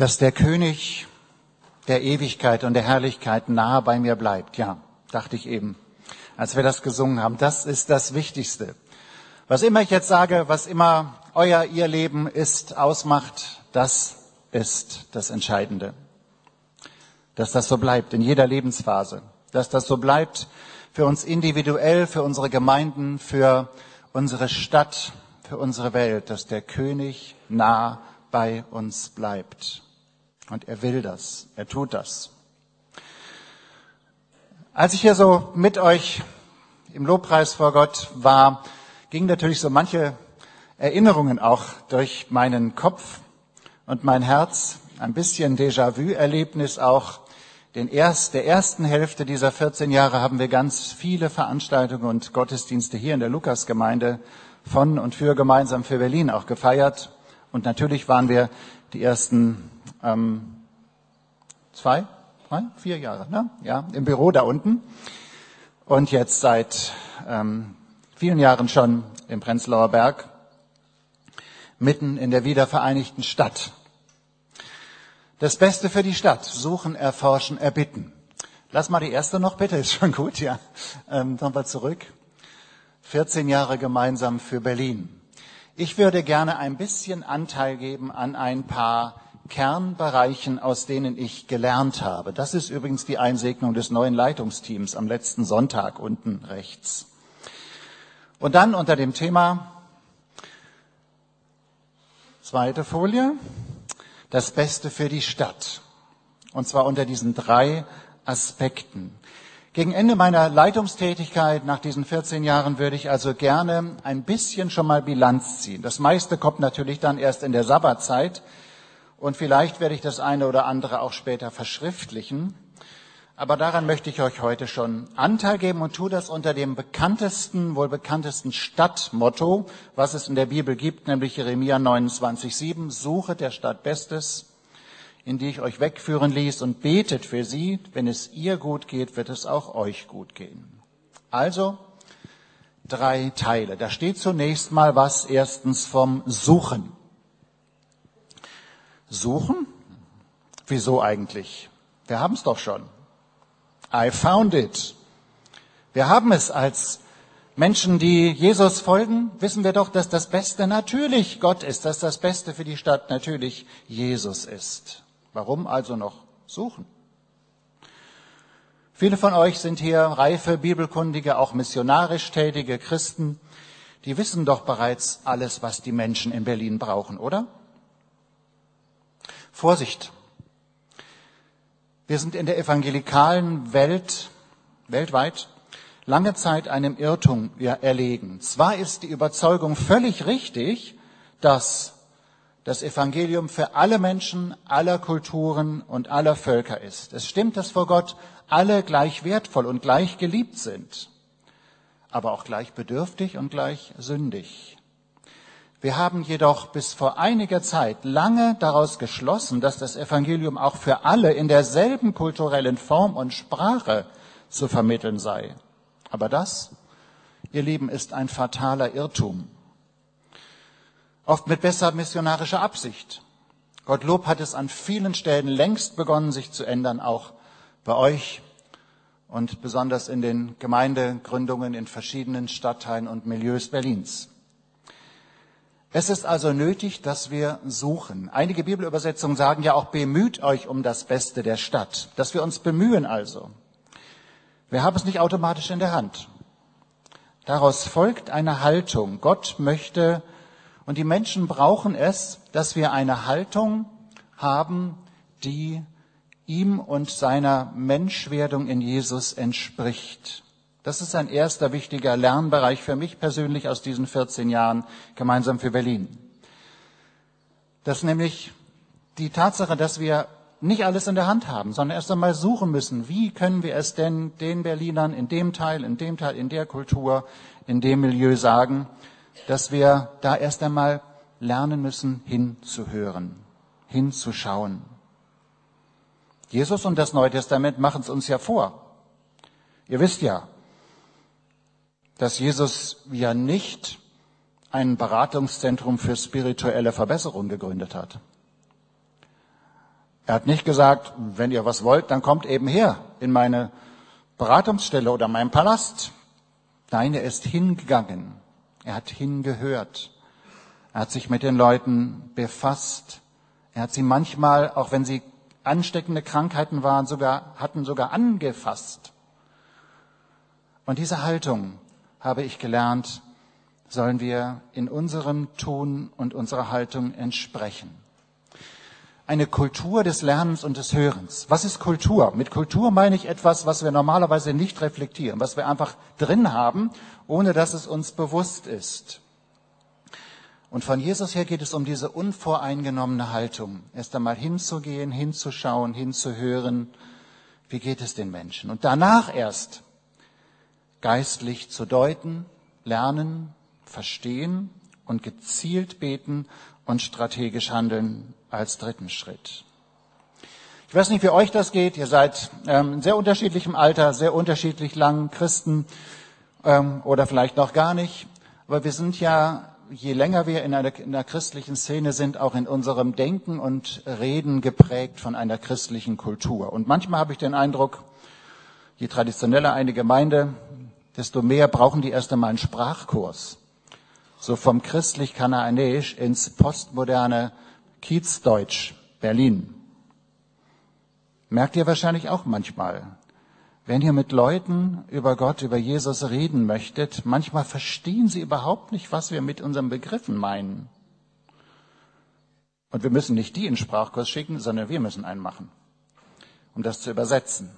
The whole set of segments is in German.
dass der König der Ewigkeit und der Herrlichkeit nahe bei mir bleibt. Ja, dachte ich eben, als wir das gesungen haben. Das ist das Wichtigste. Was immer ich jetzt sage, was immer euer, ihr Leben ist, ausmacht, das ist das Entscheidende. Dass das so bleibt in jeder Lebensphase. Dass das so bleibt für uns individuell, für unsere Gemeinden, für unsere Stadt, für unsere Welt, dass der König nah bei uns bleibt. Und er will das, er tut das. Als ich hier so mit euch im Lobpreis vor Gott war, gingen natürlich so manche Erinnerungen auch durch meinen Kopf und mein Herz. Ein bisschen Déjà-vu-Erlebnis auch. Den erst, der ersten Hälfte dieser 14 Jahre haben wir ganz viele Veranstaltungen und Gottesdienste hier in der Lukasgemeinde von und für gemeinsam für Berlin auch gefeiert. Und natürlich waren wir die ersten ähm, zwei, drei, vier Jahre, ne? ja, im Büro da unten. Und jetzt seit ähm, vielen Jahren schon im Prenzlauer Berg, mitten in der wiedervereinigten Stadt. Das Beste für die Stadt. Suchen, erforschen, erbitten. Lass mal die erste noch bitte, ist schon gut, ja. Ähm, Nochmal zurück. 14 Jahre gemeinsam für Berlin. Ich würde gerne ein bisschen Anteil geben an ein paar Kernbereichen, aus denen ich gelernt habe. Das ist übrigens die Einsegnung des neuen Leitungsteams am letzten Sonntag unten rechts. Und dann unter dem Thema, zweite Folie, das Beste für die Stadt. Und zwar unter diesen drei Aspekten. Gegen Ende meiner Leitungstätigkeit nach diesen 14 Jahren würde ich also gerne ein bisschen schon mal Bilanz ziehen. Das meiste kommt natürlich dann erst in der Sabbatzeit und vielleicht werde ich das eine oder andere auch später verschriftlichen. Aber daran möchte ich euch heute schon Anteil geben und tue das unter dem bekanntesten, wohl bekanntesten Stadtmotto, was es in der Bibel gibt, nämlich Jeremia 29,7. Suche der Stadt Bestes, in die ich euch wegführen ließ und betet für sie. Wenn es ihr gut geht, wird es auch euch gut gehen. Also, drei Teile. Da steht zunächst mal was erstens vom Suchen. Suchen? Wieso eigentlich? Wir haben es doch schon. I found it. Wir haben es als Menschen, die Jesus folgen, wissen wir doch, dass das Beste natürlich Gott ist, dass das Beste für die Stadt natürlich Jesus ist. Warum also noch suchen? Viele von euch sind hier reife, bibelkundige, auch missionarisch tätige Christen. Die wissen doch bereits alles, was die Menschen in Berlin brauchen, oder? Vorsicht! Wir sind in der evangelikalen Welt weltweit lange Zeit einem Irrtum erlegen. Zwar ist die Überzeugung völlig richtig, dass das Evangelium für alle Menschen, aller Kulturen und aller Völker ist. Es stimmt, dass vor Gott alle gleich wertvoll und gleich geliebt sind, aber auch gleich bedürftig und gleich sündig. Wir haben jedoch bis vor einiger Zeit lange daraus geschlossen, dass das Evangelium auch für alle in derselben kulturellen Form und Sprache zu vermitteln sei. Aber das, ihr Lieben, ist ein fataler Irrtum. Oft mit besser missionarischer Absicht. Gottlob hat es an vielen Stellen längst begonnen, sich zu ändern, auch bei euch und besonders in den Gemeindegründungen in verschiedenen Stadtteilen und Milieus Berlins. Es ist also nötig, dass wir suchen. Einige Bibelübersetzungen sagen ja auch, bemüht euch um das Beste der Stadt. Dass wir uns bemühen also. Wir haben es nicht automatisch in der Hand. Daraus folgt eine Haltung. Gott möchte und die Menschen brauchen es, dass wir eine Haltung haben, die ihm und seiner Menschwerdung in Jesus entspricht. Das ist ein erster wichtiger Lernbereich für mich persönlich aus diesen 14 Jahren gemeinsam für Berlin. Das ist nämlich die Tatsache, dass wir nicht alles in der Hand haben, sondern erst einmal suchen müssen, wie können wir es denn den Berlinern in dem Teil, in dem Teil, in der Kultur, in dem Milieu sagen, dass wir da erst einmal lernen müssen, hinzuhören, hinzuschauen. Jesus und das Neue Testament machen es uns ja vor. Ihr wisst ja, dass Jesus ja nicht ein Beratungszentrum für spirituelle Verbesserung gegründet hat. Er hat nicht gesagt, wenn ihr was wollt, dann kommt eben her in meine Beratungsstelle oder meinen Palast. Nein, er ist hingegangen. Er hat hingehört. Er hat sich mit den Leuten befasst. Er hat sie manchmal, auch wenn sie ansteckende Krankheiten waren, sogar, hatten sogar angefasst. Und diese Haltung, habe ich gelernt, sollen wir in unserem Tun und unserer Haltung entsprechen. Eine Kultur des Lernens und des Hörens. Was ist Kultur? Mit Kultur meine ich etwas, was wir normalerweise nicht reflektieren, was wir einfach drin haben, ohne dass es uns bewusst ist. Und von Jesus her geht es um diese unvoreingenommene Haltung. Erst einmal hinzugehen, hinzuschauen, hinzuhören. Wie geht es den Menschen? Und danach erst geistlich zu deuten, lernen, verstehen und gezielt beten und strategisch handeln als dritten Schritt. Ich weiß nicht, wie euch das geht. Ihr seid ähm, in sehr unterschiedlichem Alter, sehr unterschiedlich lang Christen ähm, oder vielleicht noch gar nicht. Aber wir sind ja je länger wir in einer, in einer christlichen Szene sind, auch in unserem Denken und Reden geprägt von einer christlichen Kultur. Und manchmal habe ich den Eindruck, je traditioneller eine Gemeinde, desto mehr brauchen die erst einmal einen Sprachkurs. So vom christlich-kanaanäisch ins postmoderne Kiezdeutsch Berlin. Merkt ihr wahrscheinlich auch manchmal. Wenn ihr mit Leuten über Gott, über Jesus reden möchtet, manchmal verstehen sie überhaupt nicht, was wir mit unseren Begriffen meinen. Und wir müssen nicht die in Sprachkurs schicken, sondern wir müssen einen machen, um das zu übersetzen.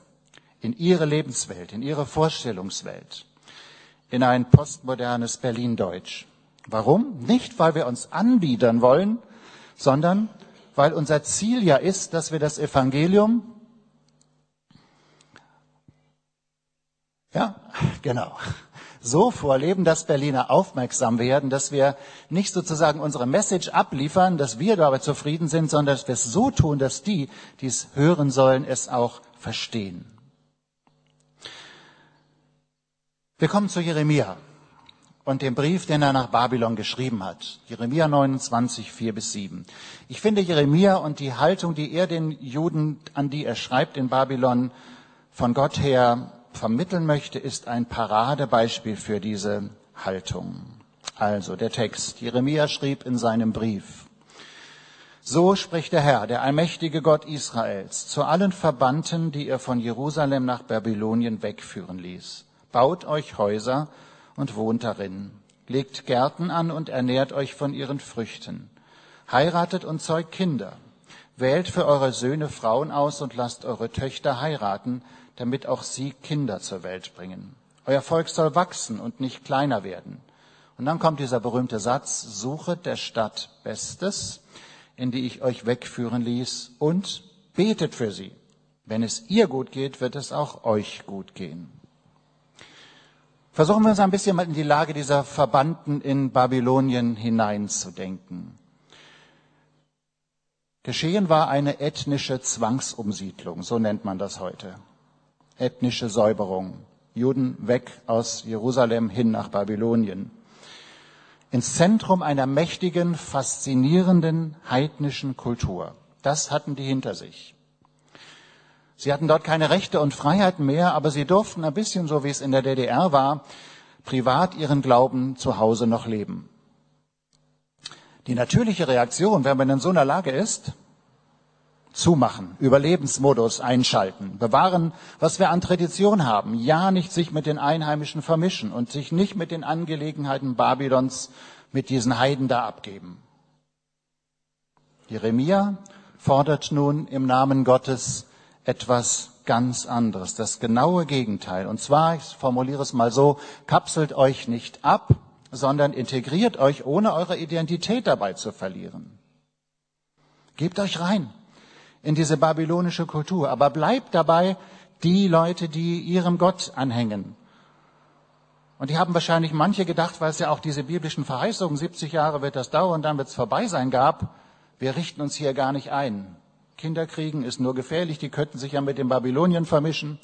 In ihre Lebenswelt, in ihre Vorstellungswelt, in ein postmodernes Berlin-Deutsch. Warum? Nicht, weil wir uns anbiedern wollen, sondern weil unser Ziel ja ist, dass wir das Evangelium Ja, genau. So vorleben, dass Berliner aufmerksam werden, dass wir nicht sozusagen unsere Message abliefern, dass wir dabei zufrieden sind, sondern dass wir es so tun, dass die, die es hören sollen, es auch verstehen. Wir kommen zu Jeremia und dem Brief, den er nach Babylon geschrieben hat. Jeremia 29, 4 bis 7. Ich finde Jeremia und die Haltung, die er den Juden, an die er schreibt in Babylon, von Gott her vermitteln möchte, ist ein Paradebeispiel für diese Haltung. Also der Text. Jeremia schrieb in seinem Brief. So spricht der Herr, der allmächtige Gott Israels, zu allen Verbannten, die er von Jerusalem nach Babylonien wegführen ließ. Baut euch Häuser und wohnt darin. Legt Gärten an und ernährt euch von ihren Früchten. Heiratet und zeugt Kinder. Wählt für eure Söhne Frauen aus und lasst eure Töchter heiraten, damit auch sie Kinder zur Welt bringen. Euer Volk soll wachsen und nicht kleiner werden. Und dann kommt dieser berühmte Satz, suchet der Stadt Bestes, in die ich euch wegführen ließ, und betet für sie. Wenn es ihr gut geht, wird es auch euch gut gehen. Versuchen wir uns ein bisschen mal in die Lage dieser Verbannten in Babylonien hineinzudenken. Geschehen war eine ethnische Zwangsumsiedlung, so nennt man das heute ethnische Säuberung. Juden weg aus Jerusalem hin nach Babylonien. Ins Zentrum einer mächtigen, faszinierenden heidnischen Kultur. Das hatten die hinter sich. Sie hatten dort keine Rechte und Freiheiten mehr, aber sie durften ein bisschen, so wie es in der DDR war, privat ihren Glauben zu Hause noch leben. Die natürliche Reaktion, wenn man in so einer Lage ist, zumachen, Überlebensmodus einschalten, bewahren, was wir an Tradition haben, ja nicht sich mit den Einheimischen vermischen und sich nicht mit den Angelegenheiten Babylons mit diesen Heiden da abgeben. Jeremia fordert nun im Namen Gottes etwas ganz anderes, das genaue Gegenteil. Und zwar, ich formuliere es mal so, kapselt euch nicht ab, sondern integriert euch, ohne eure Identität dabei zu verlieren. Gebt euch rein in diese babylonische Kultur. Aber bleibt dabei die Leute, die ihrem Gott anhängen. Und die haben wahrscheinlich manche gedacht, weil es ja auch diese biblischen Verheißungen, 70 Jahre wird das dauern, dann wird es vorbei sein, gab, wir richten uns hier gar nicht ein. Kinder kriegen ist nur gefährlich, die könnten sich ja mit den Babylonien vermischen.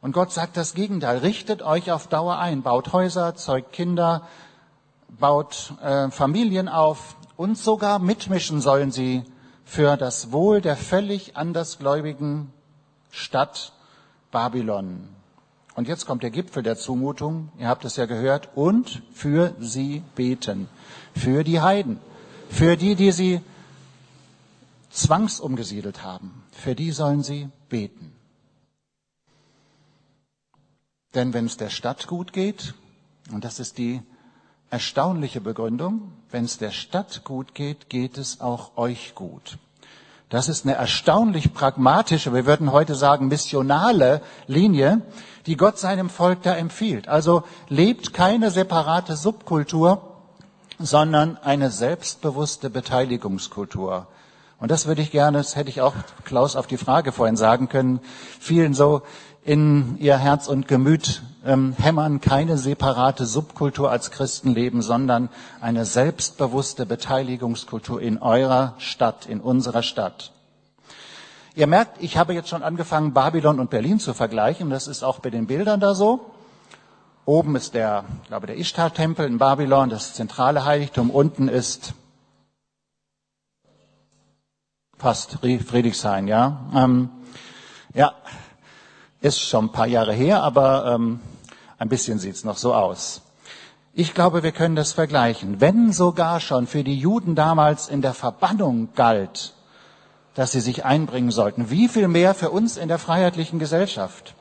Und Gott sagt das Gegenteil, richtet euch auf Dauer ein, baut Häuser, zeugt Kinder, baut äh, Familien auf. Und sogar mitmischen sollen sie für das Wohl der völlig andersgläubigen Stadt Babylon. Und jetzt kommt der Gipfel der Zumutung, ihr habt es ja gehört, und für sie beten, für die Heiden, für die, die sie zwangsumgesiedelt haben, für die sollen sie beten. Denn wenn es der Stadt gut geht, und das ist die erstaunliche Begründung, wenn es der Stadt gut geht, geht es auch euch gut. Das ist eine erstaunlich pragmatische, wir würden heute sagen missionale Linie, die Gott seinem Volk da empfiehlt. Also lebt keine separate Subkultur, sondern eine selbstbewusste Beteiligungskultur. Und das würde ich gerne, das hätte ich auch Klaus auf die Frage vorhin sagen können, vielen so in ihr Herz und Gemüt ähm, hämmern, keine separate Subkultur als Christen leben, sondern eine selbstbewusste Beteiligungskultur in eurer Stadt, in unserer Stadt. Ihr merkt, ich habe jetzt schon angefangen, Babylon und Berlin zu vergleichen. Das ist auch bei den Bildern da so. Oben ist der, ich glaube, der Ishtar-Tempel in Babylon, das zentrale Heiligtum. Unten ist fast Friedrichshain, ja. Ähm, ja, ist schon ein paar Jahre her, aber ähm, ein bisschen sieht's noch so aus. Ich glaube, wir können das vergleichen. Wenn sogar schon für die Juden damals in der Verbannung galt, dass sie sich einbringen sollten, wie viel mehr für uns in der freiheitlichen Gesellschaft?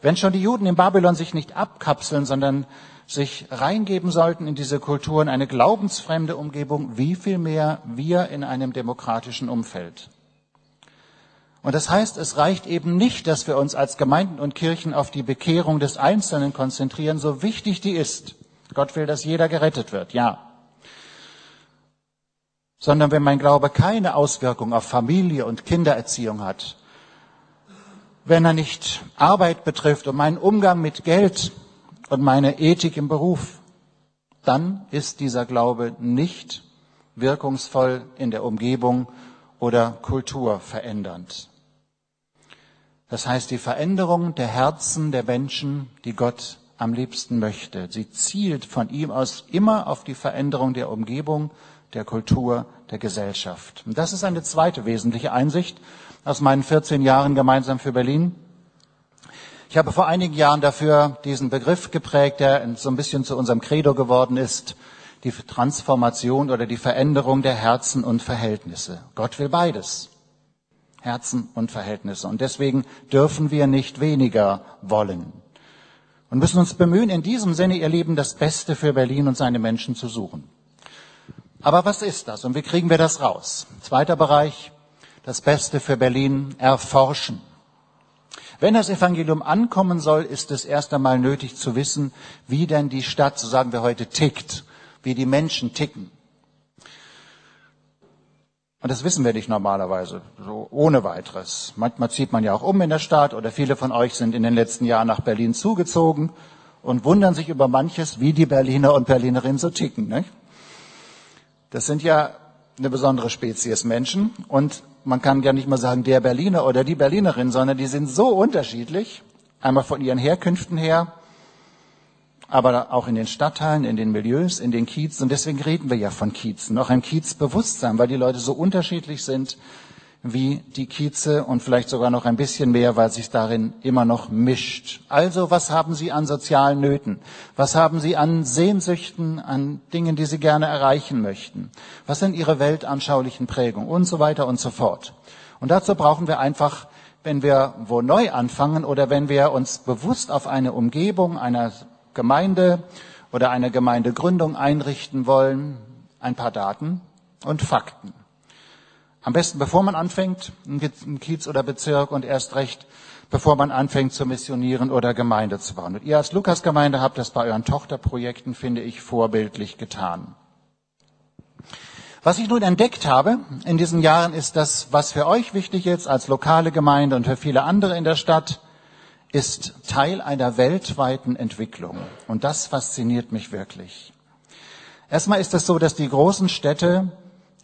Wenn schon die Juden in Babylon sich nicht abkapseln, sondern sich reingeben sollten in diese Kulturen, eine glaubensfremde Umgebung, wie viel mehr wir in einem demokratischen Umfeld. Und das heißt, es reicht eben nicht, dass wir uns als Gemeinden und Kirchen auf die Bekehrung des Einzelnen konzentrieren, so wichtig die ist. Gott will, dass jeder gerettet wird, ja. Sondern wenn mein Glaube keine Auswirkung auf Familie und Kindererziehung hat, wenn er nicht Arbeit betrifft und meinen Umgang mit Geld, und meine Ethik im Beruf, dann ist dieser Glaube nicht wirkungsvoll in der Umgebung oder Kultur verändernd. Das heißt, die Veränderung der Herzen der Menschen, die Gott am liebsten möchte, sie zielt von ihm aus immer auf die Veränderung der Umgebung, der Kultur, der Gesellschaft. Und das ist eine zweite wesentliche Einsicht aus meinen 14 Jahren gemeinsam für Berlin. Ich habe vor einigen Jahren dafür diesen Begriff geprägt, der so ein bisschen zu unserem Credo geworden ist, die Transformation oder die Veränderung der Herzen und Verhältnisse. Gott will beides. Herzen und Verhältnisse. Und deswegen dürfen wir nicht weniger wollen. Und müssen uns bemühen, in diesem Sinne, ihr Lieben, das Beste für Berlin und seine Menschen zu suchen. Aber was ist das und wie kriegen wir das raus? Zweiter Bereich, das Beste für Berlin erforschen. Wenn das Evangelium ankommen soll, ist es erst einmal nötig zu wissen, wie denn die Stadt, so sagen wir heute, tickt, wie die Menschen ticken. Und das wissen wir nicht normalerweise, so ohne weiteres. Manchmal zieht man ja auch um in der Stadt oder viele von euch sind in den letzten Jahren nach Berlin zugezogen und wundern sich über manches, wie die Berliner und Berlinerinnen so ticken. Nicht? Das sind ja eine besondere Spezies Menschen und man kann ja nicht mal sagen der Berliner oder die Berlinerin, sondern die sind so unterschiedlich, einmal von ihren Herkünften her, aber auch in den Stadtteilen, in den Milieus, in den Kiezen. Und deswegen reden wir ja von Kiezen, auch ein Kiezbewusstsein, weil die Leute so unterschiedlich sind wie die Kieze und vielleicht sogar noch ein bisschen mehr, weil sich darin immer noch mischt. Also, was haben Sie an sozialen Nöten? Was haben Sie an Sehnsüchten, an Dingen, die Sie gerne erreichen möchten? Was sind Ihre weltanschaulichen Prägungen und so weiter und so fort? Und dazu brauchen wir einfach, wenn wir wo neu anfangen oder wenn wir uns bewusst auf eine Umgebung einer Gemeinde oder eine Gemeindegründung einrichten wollen, ein paar Daten und Fakten. Am besten, bevor man anfängt, im Kiez oder Bezirk und erst recht, bevor man anfängt zu missionieren oder Gemeinde zu bauen. Und ihr als Lukas-Gemeinde habt das bei euren Tochterprojekten, finde ich, vorbildlich getan. Was ich nun entdeckt habe in diesen Jahren ist das, was für euch wichtig ist als lokale Gemeinde und für viele andere in der Stadt, ist Teil einer weltweiten Entwicklung. Und das fasziniert mich wirklich. Erstmal ist es so, dass die großen Städte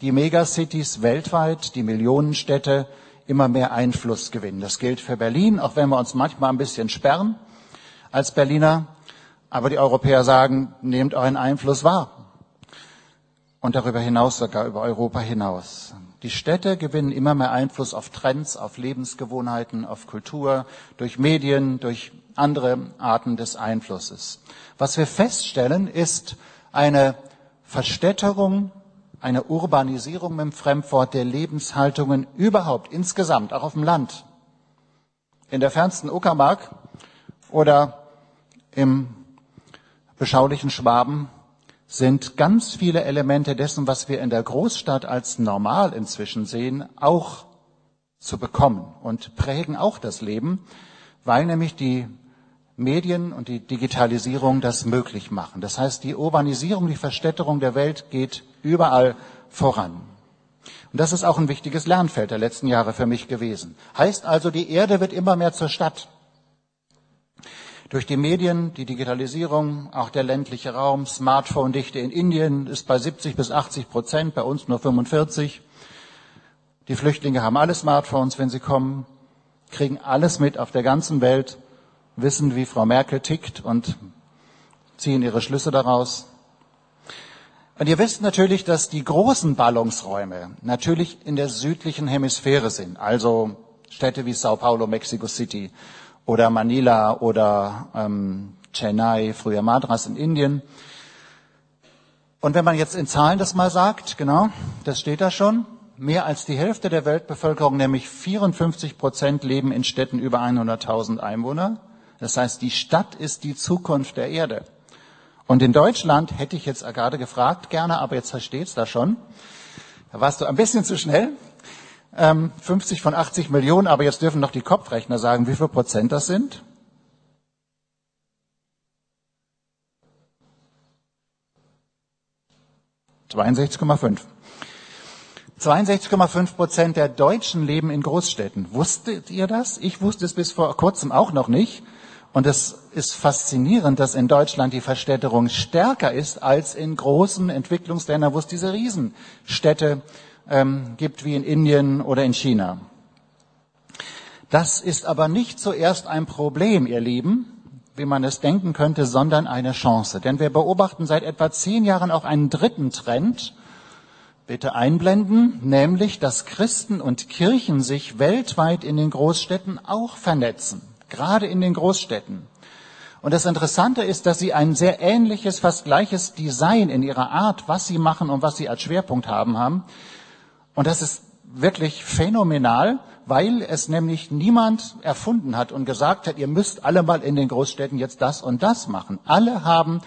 die Megacities weltweit, die Millionenstädte immer mehr Einfluss gewinnen. Das gilt für Berlin, auch wenn wir uns manchmal ein bisschen sperren als Berliner. Aber die Europäer sagen, nehmt euren Einfluss wahr. Und darüber hinaus, sogar über Europa hinaus. Die Städte gewinnen immer mehr Einfluss auf Trends, auf Lebensgewohnheiten, auf Kultur, durch Medien, durch andere Arten des Einflusses. Was wir feststellen, ist eine Verstädterung, eine Urbanisierung mit dem Fremdwort der Lebenshaltungen überhaupt, insgesamt, auch auf dem Land. In der fernsten Uckermark oder im beschaulichen Schwaben sind ganz viele Elemente dessen, was wir in der Großstadt als normal inzwischen sehen, auch zu bekommen und prägen auch das Leben, weil nämlich die Medien und die Digitalisierung das möglich machen. Das heißt, die Urbanisierung, die Verstädterung der Welt geht überall voran. Und das ist auch ein wichtiges Lernfeld der letzten Jahre für mich gewesen. Heißt also, die Erde wird immer mehr zur Stadt. Durch die Medien, die Digitalisierung, auch der ländliche Raum, Smartphone-Dichte in Indien ist bei 70 bis 80 Prozent, bei uns nur 45. Die Flüchtlinge haben alle Smartphones, wenn sie kommen, kriegen alles mit auf der ganzen Welt, wissen, wie Frau Merkel tickt und ziehen ihre Schlüsse daraus. Und ihr wisst natürlich, dass die großen Ballungsräume natürlich in der südlichen Hemisphäre sind, also Städte wie Sao Paulo, Mexico City oder Manila oder ähm, Chennai, früher Madras in Indien. Und wenn man jetzt in Zahlen das mal sagt, genau, das steht da schon, mehr als die Hälfte der Weltbevölkerung, nämlich 54 Prozent, leben in Städten über 100.000 Einwohner. Das heißt, die Stadt ist die Zukunft der Erde. Und in Deutschland hätte ich jetzt gerade gefragt, gerne, aber jetzt versteht's da schon. Da warst du ein bisschen zu schnell. 50 ähm, von 80 Millionen, aber jetzt dürfen noch die Kopfrechner sagen, wie viel Prozent das sind. ...62,5. 62,5 Prozent der Deutschen leben in Großstädten. Wusstet ihr das? Ich wusste es bis vor kurzem auch noch nicht. Und es ist faszinierend, dass in Deutschland die Verstädterung stärker ist als in großen Entwicklungsländern, wo es diese Riesenstädte ähm, gibt wie in Indien oder in China. Das ist aber nicht zuerst ein Problem, ihr Lieben, wie man es denken könnte, sondern eine Chance. Denn wir beobachten seit etwa zehn Jahren auch einen dritten Trend, bitte einblenden, nämlich, dass Christen und Kirchen sich weltweit in den Großstädten auch vernetzen, gerade in den Großstädten. Und das Interessante ist, dass sie ein sehr ähnliches, fast gleiches Design in ihrer Art, was sie machen und was sie als Schwerpunkt haben, haben. Und das ist wirklich phänomenal, weil es nämlich niemand erfunden hat und gesagt hat, ihr müsst alle mal in den Großstädten jetzt das und das machen. Alle haben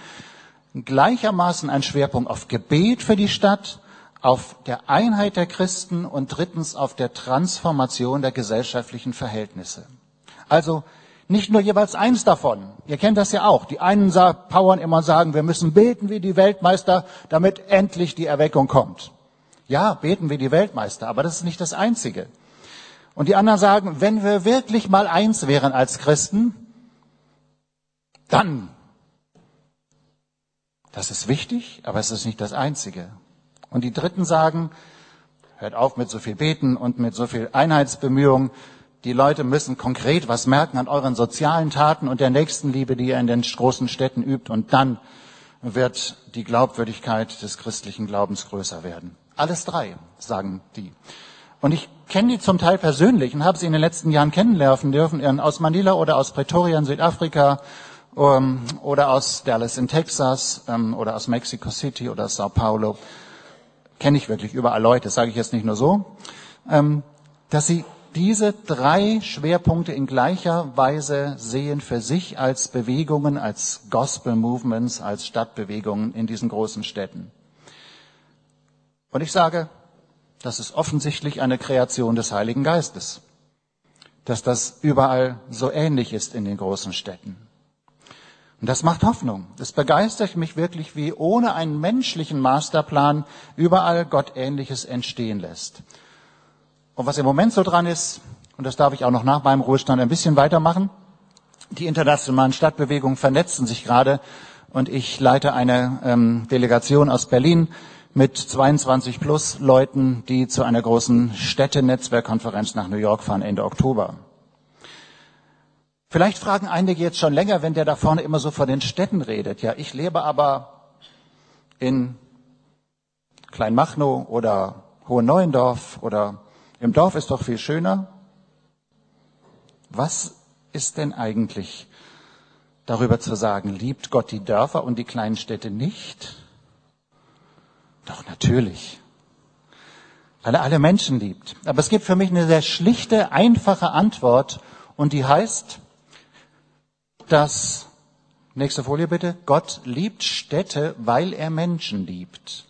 gleichermaßen einen Schwerpunkt auf Gebet für die Stadt, auf der Einheit der Christen und drittens auf der Transformation der gesellschaftlichen Verhältnisse. Also nicht nur jeweils eins davon. Ihr kennt das ja auch. Die einen powern immer sagen, wir müssen beten wie die Weltmeister, damit endlich die Erweckung kommt. Ja, beten wir die Weltmeister, aber das ist nicht das Einzige. Und die anderen sagen, wenn wir wirklich mal eins wären als Christen, dann. Das ist wichtig, aber es ist nicht das Einzige. Und die Dritten sagen, hört auf mit so viel Beten und mit so viel Einheitsbemühungen. Die Leute müssen konkret was merken an euren sozialen Taten und der Nächstenliebe, die ihr in den großen Städten übt. Und dann wird die Glaubwürdigkeit des christlichen Glaubens größer werden. Alles drei, sagen die. Und ich kenne die zum Teil persönlich und habe sie in den letzten Jahren kennenlernen dürfen, aus Manila oder aus Pretoria in Südafrika um, oder aus Dallas in Texas um, oder aus Mexico City oder Sao Paulo. Kenne ich wirklich überall Leute, sage ich jetzt nicht nur so, um, dass sie diese drei Schwerpunkte in gleicher Weise sehen für sich als Bewegungen, als Gospel Movements, als Stadtbewegungen in diesen großen Städten. Und ich sage, das ist offensichtlich eine Kreation des Heiligen Geistes, dass das überall so ähnlich ist in den großen Städten. Und das macht Hoffnung. Es begeistert mich wirklich, wie ohne einen menschlichen Masterplan überall Gott Ähnliches entstehen lässt. Und was im Moment so dran ist, und das darf ich auch noch nach meinem Ruhestand ein bisschen weitermachen, die internationalen Stadtbewegungen vernetzen sich gerade und ich leite eine ähm, Delegation aus Berlin, mit 22 plus Leuten, die zu einer großen Städtenetzwerkkonferenz nach New York fahren Ende Oktober. Vielleicht fragen einige jetzt schon länger, wenn der da vorne immer so von den Städten redet. Ja, ich lebe aber in Kleinmachnow oder Hohenneuendorf oder im Dorf ist doch viel schöner. Was ist denn eigentlich darüber zu sagen? Liebt Gott die Dörfer und die kleinen Städte nicht? Doch natürlich. Weil er alle Menschen liebt. Aber es gibt für mich eine sehr schlichte, einfache Antwort und die heißt, dass, nächste Folie bitte, Gott liebt Städte, weil er Menschen liebt.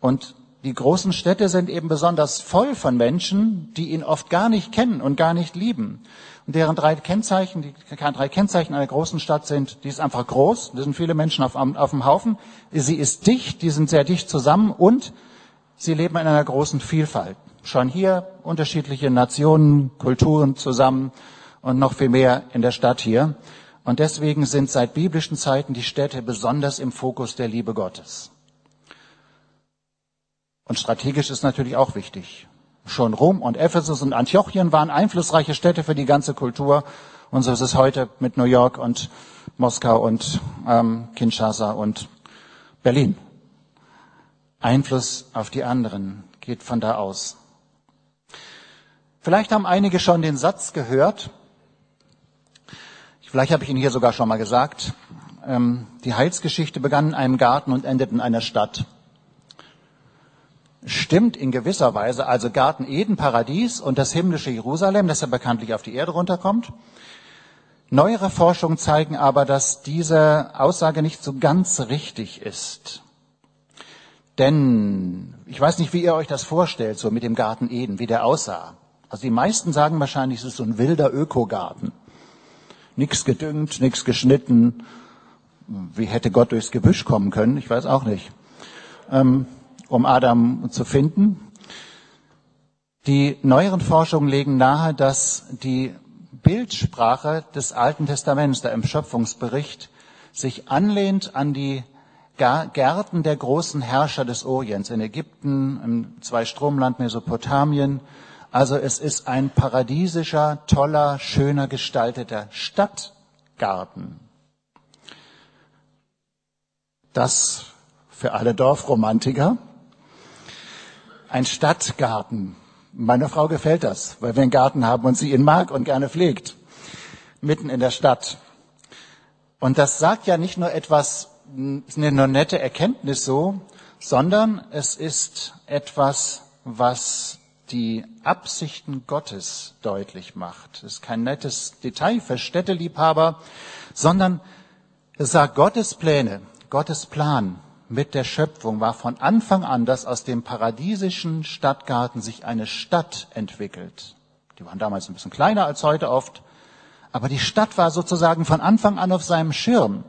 Und die großen Städte sind eben besonders voll von Menschen, die ihn oft gar nicht kennen und gar nicht lieben. Und deren drei Kennzeichen, die drei Kennzeichen einer großen Stadt sind, die ist einfach groß, da sind viele Menschen auf, auf dem Haufen, sie ist dicht, die sind sehr dicht zusammen und sie leben in einer großen Vielfalt. Schon hier unterschiedliche Nationen, Kulturen zusammen und noch viel mehr in der Stadt hier. Und deswegen sind seit biblischen Zeiten die Städte besonders im Fokus der Liebe Gottes. Und strategisch ist natürlich auch wichtig. Schon Rom und Ephesus und Antiochien waren einflussreiche Städte für die ganze Kultur. Und so ist es heute mit New York und Moskau und ähm, Kinshasa und Berlin. Einfluss auf die anderen geht von da aus. Vielleicht haben einige schon den Satz gehört, vielleicht habe ich ihn hier sogar schon mal gesagt, ähm, die Heilsgeschichte begann in einem Garten und endet in einer Stadt stimmt in gewisser Weise, also Garten Eden, Paradies und das himmlische Jerusalem, das ja bekanntlich auf die Erde runterkommt. Neuere Forschungen zeigen aber, dass diese Aussage nicht so ganz richtig ist. Denn ich weiß nicht, wie ihr euch das vorstellt, so mit dem Garten Eden, wie der aussah. Also die meisten sagen wahrscheinlich, es ist so ein wilder Ökogarten. Nix gedüngt, nix geschnitten. Wie hätte Gott durchs Gebüsch kommen können? Ich weiß auch nicht. Ähm, um Adam zu finden. Die neueren Forschungen legen nahe, dass die Bildsprache des Alten Testaments, der im Schöpfungsbericht, sich anlehnt an die Gärten der großen Herrscher des Orients in Ägypten, im Zweistromland Mesopotamien. Also es ist ein paradiesischer, toller, schöner gestalteter Stadtgarten. Das für alle Dorfromantiker ein Stadtgarten. Meiner Frau gefällt das, weil wir einen Garten haben und sie ihn mag und gerne pflegt. Mitten in der Stadt. Und das sagt ja nicht nur etwas, eine nette Erkenntnis so, sondern es ist etwas, was die Absichten Gottes deutlich macht. Es ist kein nettes Detail für Städteliebhaber, sondern es sagt Gottes Pläne, Gottes Plan mit der Schöpfung war von Anfang an, dass aus dem paradiesischen Stadtgarten sich eine Stadt entwickelt. Die waren damals ein bisschen kleiner als heute oft, aber die Stadt war sozusagen von Anfang an auf seinem Schirm.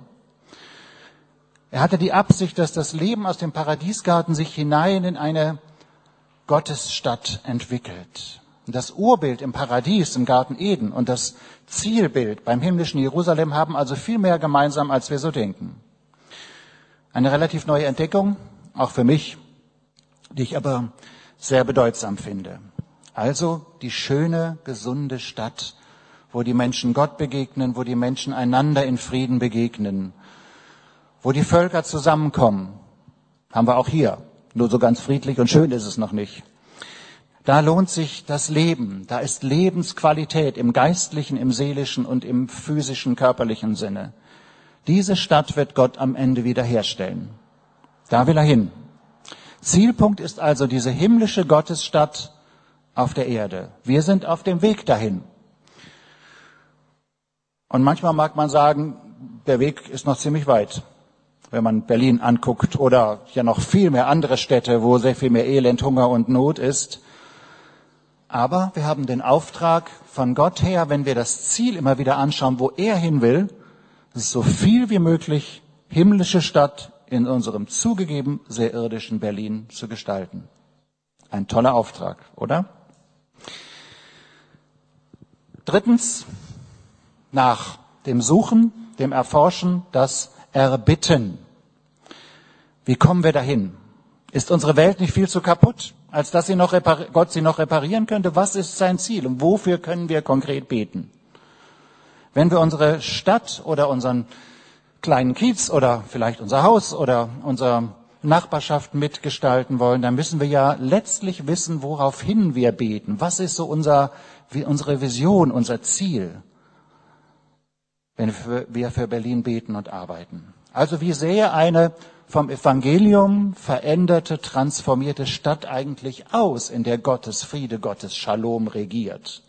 Er hatte die Absicht, dass das Leben aus dem Paradiesgarten sich hinein in eine Gottesstadt entwickelt. Das Urbild im Paradies, im Garten Eden und das Zielbild beim himmlischen Jerusalem haben also viel mehr gemeinsam, als wir so denken. Eine relativ neue Entdeckung, auch für mich, die ich aber sehr bedeutsam finde. Also die schöne, gesunde Stadt, wo die Menschen Gott begegnen, wo die Menschen einander in Frieden begegnen, wo die Völker zusammenkommen. Haben wir auch hier. Nur so ganz friedlich und schön ist es noch nicht. Da lohnt sich das Leben. Da ist Lebensqualität im geistlichen, im seelischen und im physischen, körperlichen Sinne. Diese Stadt wird Gott am Ende wiederherstellen. Da will er hin. Zielpunkt ist also diese himmlische Gottesstadt auf der Erde. Wir sind auf dem Weg dahin. Und manchmal mag man sagen, der Weg ist noch ziemlich weit. Wenn man Berlin anguckt oder ja noch viel mehr andere Städte, wo sehr viel mehr Elend, Hunger und Not ist. Aber wir haben den Auftrag von Gott her, wenn wir das Ziel immer wieder anschauen, wo er hin will, so viel wie möglich himmlische Stadt in unserem zugegeben sehr irdischen Berlin zu gestalten. Ein toller Auftrag, oder? Drittens, nach dem Suchen, dem Erforschen, das Erbitten. Wie kommen wir dahin? Ist unsere Welt nicht viel zu kaputt, als dass sie noch Gott sie noch reparieren könnte? Was ist sein Ziel und wofür können wir konkret beten? Wenn wir unsere Stadt oder unseren kleinen Kiez oder vielleicht unser Haus oder unser Nachbarschaft mitgestalten wollen, dann müssen wir ja letztlich wissen, woraufhin wir beten. Was ist so unser, wie unsere Vision, unser Ziel, wenn wir für Berlin beten und arbeiten? Also wie sähe eine vom Evangelium veränderte, transformierte Stadt eigentlich aus, in der Gottes Friede, Gottes Shalom regiert?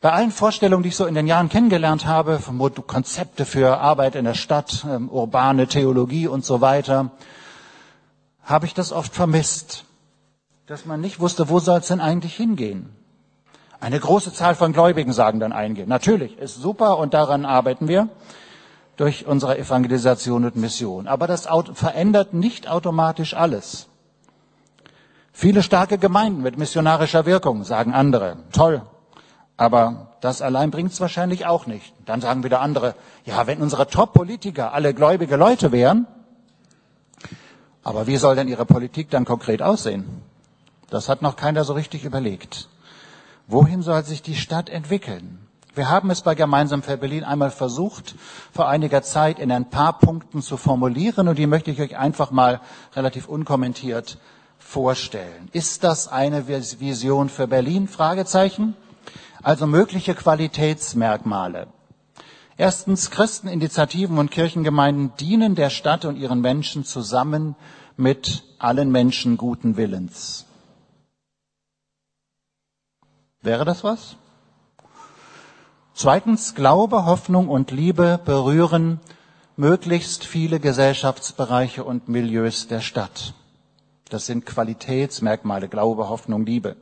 Bei allen Vorstellungen, die ich so in den Jahren kennengelernt habe, Konzepte für Arbeit in der Stadt, ähm, urbane Theologie und so weiter, habe ich das oft vermisst, dass man nicht wusste, wo soll es denn eigentlich hingehen. Eine große Zahl von Gläubigen sagen dann eingehen. Natürlich, ist super und daran arbeiten wir durch unsere Evangelisation und Mission. Aber das verändert nicht automatisch alles. Viele starke Gemeinden mit missionarischer Wirkung, sagen andere. Toll, aber das allein bringt es wahrscheinlich auch nicht. Dann sagen wieder andere, ja, wenn unsere Top-Politiker alle gläubige Leute wären, aber wie soll denn ihre Politik dann konkret aussehen? Das hat noch keiner so richtig überlegt. Wohin soll sich die Stadt entwickeln? Wir haben es bei Gemeinsam für Berlin einmal versucht, vor einiger Zeit in ein paar Punkten zu formulieren und die möchte ich euch einfach mal relativ unkommentiert vorstellen. Ist das eine Vision für Berlin? Fragezeichen. Also mögliche Qualitätsmerkmale. Erstens, Christeninitiativen und Kirchengemeinden dienen der Stadt und ihren Menschen zusammen mit allen Menschen guten Willens. Wäre das was? Zweitens, Glaube, Hoffnung und Liebe berühren möglichst viele Gesellschaftsbereiche und Milieus der Stadt. Das sind Qualitätsmerkmale, Glaube, Hoffnung, Liebe.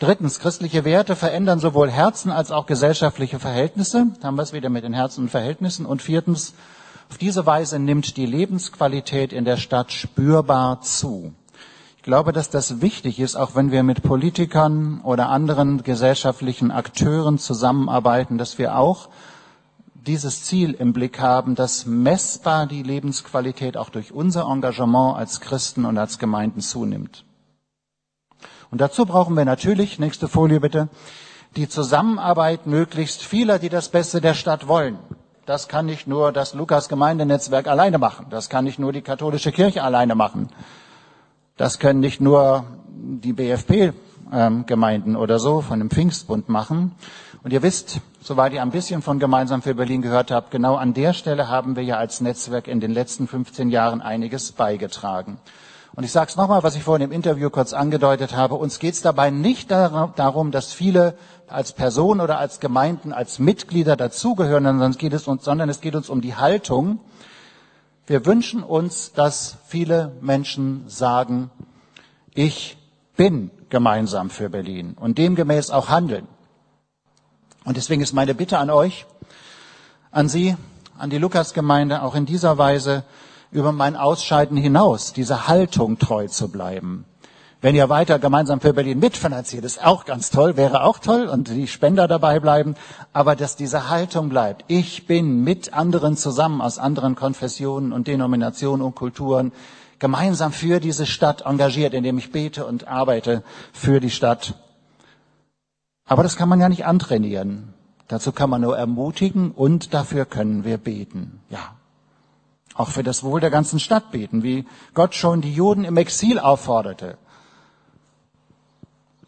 Drittens, christliche Werte verändern sowohl Herzen als auch gesellschaftliche Verhältnisse. Da haben wir es wieder mit den Herzen und Verhältnissen. Und viertens, auf diese Weise nimmt die Lebensqualität in der Stadt spürbar zu. Ich glaube, dass das wichtig ist, auch wenn wir mit Politikern oder anderen gesellschaftlichen Akteuren zusammenarbeiten, dass wir auch dieses Ziel im Blick haben, dass messbar die Lebensqualität auch durch unser Engagement als Christen und als Gemeinden zunimmt. Und dazu brauchen wir natürlich, nächste Folie bitte, die Zusammenarbeit möglichst vieler, die das Beste der Stadt wollen. Das kann nicht nur das Lukas Gemeindenetzwerk alleine machen. Das kann nicht nur die katholische Kirche alleine machen. Das können nicht nur die BFP ähm, Gemeinden oder so von dem Pfingstbund machen. Und ihr wisst, soweit ihr ein bisschen von Gemeinsam für Berlin gehört habt, genau an der Stelle haben wir ja als Netzwerk in den letzten 15 Jahren einiges beigetragen. Und ich sage es nochmal, was ich vorhin im Interview kurz angedeutet habe. Uns geht es dabei nicht darum, dass viele als Personen oder als Gemeinden, als Mitglieder dazugehören, sondern es uns, sondern es geht uns um die Haltung. Wir wünschen uns, dass viele Menschen sagen, ich bin gemeinsam für Berlin und demgemäß auch handeln. Und deswegen ist meine Bitte an euch, an Sie, an die Lukasgemeinde, auch in dieser Weise über mein Ausscheiden hinaus, diese Haltung treu zu bleiben. Wenn ihr weiter gemeinsam für Berlin mitfinanziert, ist auch ganz toll, wäre auch toll und die Spender dabei bleiben, aber dass diese Haltung bleibt. Ich bin mit anderen zusammen aus anderen Konfessionen und Denominationen und Kulturen gemeinsam für diese Stadt engagiert, indem ich bete und arbeite für die Stadt. Aber das kann man ja nicht antrainieren. Dazu kann man nur ermutigen und dafür können wir beten. Ja, auch für das Wohl der ganzen Stadt beten, wie Gott schon die Juden im Exil aufforderte.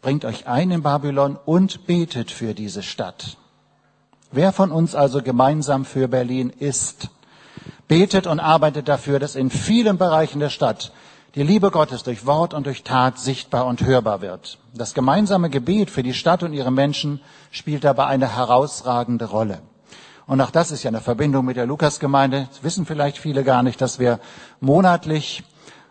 Bringt euch ein in Babylon und betet für diese Stadt. Wer von uns also gemeinsam für Berlin ist, betet und arbeitet dafür, dass in vielen Bereichen der Stadt die Liebe Gottes durch Wort und durch Tat sichtbar und hörbar wird. Das gemeinsame Gebet für die Stadt und ihre Menschen spielt dabei eine herausragende Rolle. Und auch das ist ja eine Verbindung mit der Lukasgemeinde. Das wissen vielleicht viele gar nicht, dass wir monatlich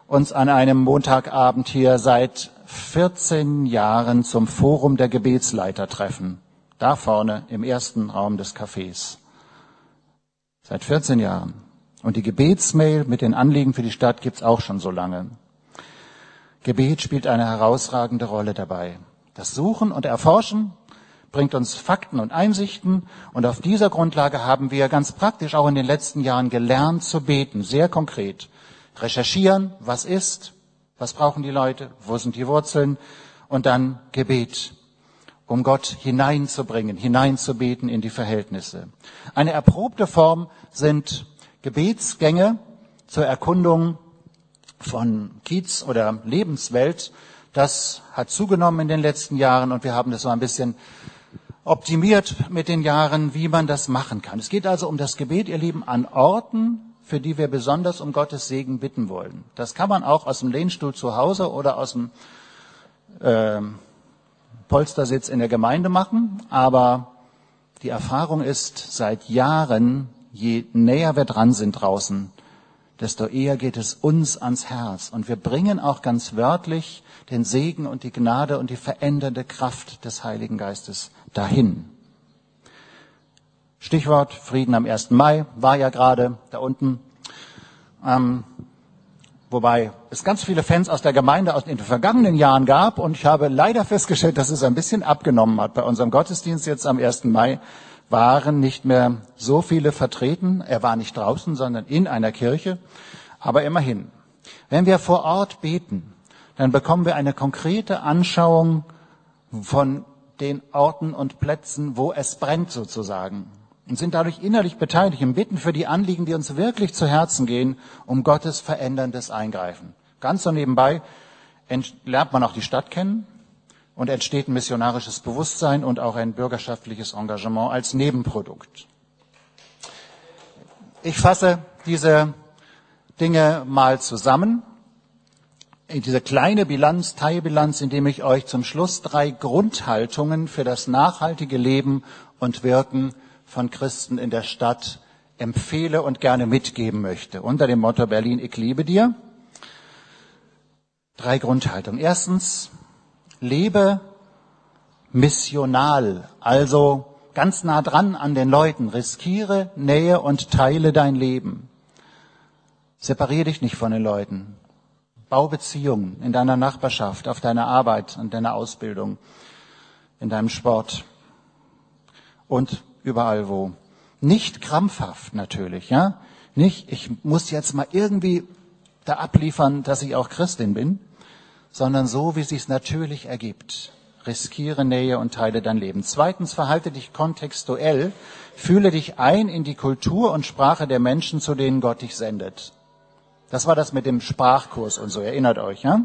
uns an einem Montagabend hier seit 14 Jahren zum Forum der Gebetsleiter treffen. Da vorne im ersten Raum des Cafés. Seit 14 Jahren. Und die Gebetsmail mit den Anliegen für die Stadt gibt's auch schon so lange. Gebet spielt eine herausragende Rolle dabei. Das Suchen und Erforschen bringt uns Fakten und Einsichten. Und auf dieser Grundlage haben wir ganz praktisch auch in den letzten Jahren gelernt zu beten, sehr konkret. Recherchieren, was ist, was brauchen die Leute, wo sind die Wurzeln und dann Gebet, um Gott hineinzubringen, hineinzubeten in die Verhältnisse. Eine erprobte Form sind Gebetsgänge, zur Erkundung von Kiez oder Lebenswelt, das hat zugenommen in den letzten Jahren und wir haben das so ein bisschen optimiert mit den Jahren, wie man das machen kann. Es geht also um das Gebet, ihr Lieben, an Orten, für die wir besonders um Gottes Segen bitten wollen. Das kann man auch aus dem Lehnstuhl zu Hause oder aus dem äh, Polstersitz in der Gemeinde machen, aber die Erfahrung ist seit Jahren, je näher wir dran sind draußen, desto eher geht es uns ans Herz. Und wir bringen auch ganz wörtlich den Segen und die Gnade und die verändernde Kraft des Heiligen Geistes dahin. Stichwort Frieden am 1. Mai war ja gerade da unten. Ähm, wobei es ganz viele Fans aus der Gemeinde aus den vergangenen Jahren gab und ich habe leider festgestellt, dass es ein bisschen abgenommen hat. Bei unserem Gottesdienst jetzt am 1. Mai waren nicht mehr so viele vertreten. Er war nicht draußen, sondern in einer Kirche. Aber immerhin. Wenn wir vor Ort beten, dann bekommen wir eine konkrete Anschauung von den Orten und Plätzen, wo es brennt sozusagen. Und sind dadurch innerlich beteiligt im Bitten für die Anliegen, die uns wirklich zu Herzen gehen, um Gottes veränderndes Eingreifen. Ganz so nebenbei lernt man auch die Stadt kennen und entsteht ein missionarisches Bewusstsein und auch ein bürgerschaftliches Engagement als Nebenprodukt. Ich fasse diese Dinge mal zusammen in diese kleine Bilanz, Teilbilanz, indem ich euch zum Schluss drei Grundhaltungen für das nachhaltige Leben und Wirken von Christen in der Stadt empfehle und gerne mitgeben möchte. Unter dem Motto Berlin, ich liebe dir. Drei Grundhaltungen. Erstens, lebe missional, also ganz nah dran an den Leuten. Riskiere, nähe und teile dein Leben. Separiere dich nicht von den Leuten. Bau Beziehungen in deiner Nachbarschaft, auf deiner Arbeit, in deiner Ausbildung, in deinem Sport und überall wo. Nicht krampfhaft natürlich, ja? Nicht, ich muss jetzt mal irgendwie da abliefern, dass ich auch Christin bin, sondern so, wie es sich natürlich ergibt. Riskiere Nähe und teile dein Leben. Zweitens, verhalte dich kontextuell, fühle dich ein in die Kultur und Sprache der Menschen, zu denen Gott dich sendet. Das war das mit dem Sprachkurs und so, erinnert euch, ja?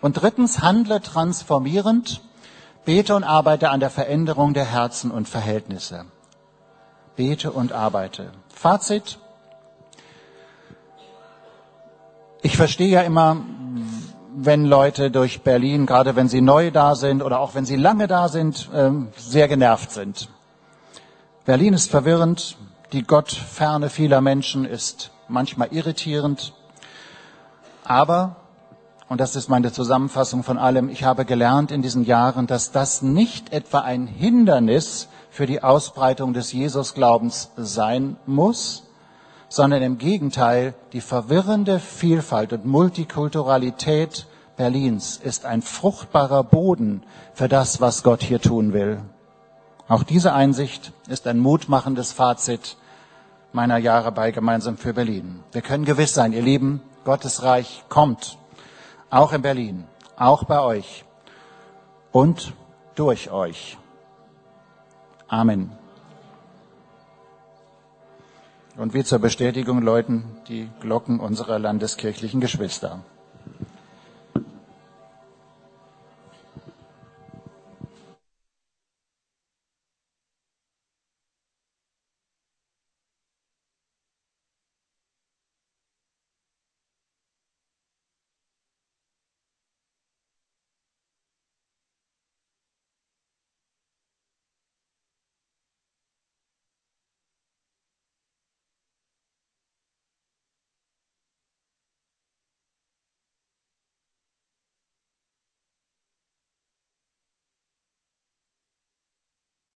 Und drittens, handle transformierend, bete und arbeite an der Veränderung der Herzen und Verhältnisse. Bete und arbeite. Fazit. Ich verstehe ja immer, wenn Leute durch Berlin, gerade wenn sie neu da sind oder auch wenn sie lange da sind, ähm, sehr genervt sind. Berlin ist verwirrend, die Gottferne vieler Menschen ist manchmal irritierend, aber, und das ist meine Zusammenfassung von allem, ich habe gelernt in diesen Jahren, dass das nicht etwa ein Hindernis für die Ausbreitung des Jesusglaubens sein muss, sondern im Gegenteil, die verwirrende Vielfalt und Multikulturalität Berlins ist ein fruchtbarer Boden für das, was Gott hier tun will. Auch diese Einsicht ist ein mutmachendes Fazit meiner Jahre bei Gemeinsam für Berlin. Wir können gewiss sein, ihr Lieben, Gottes Reich kommt, auch in Berlin, auch bei euch und durch euch. Amen. Und wie zur Bestätigung läuten die Glocken unserer landeskirchlichen Geschwister.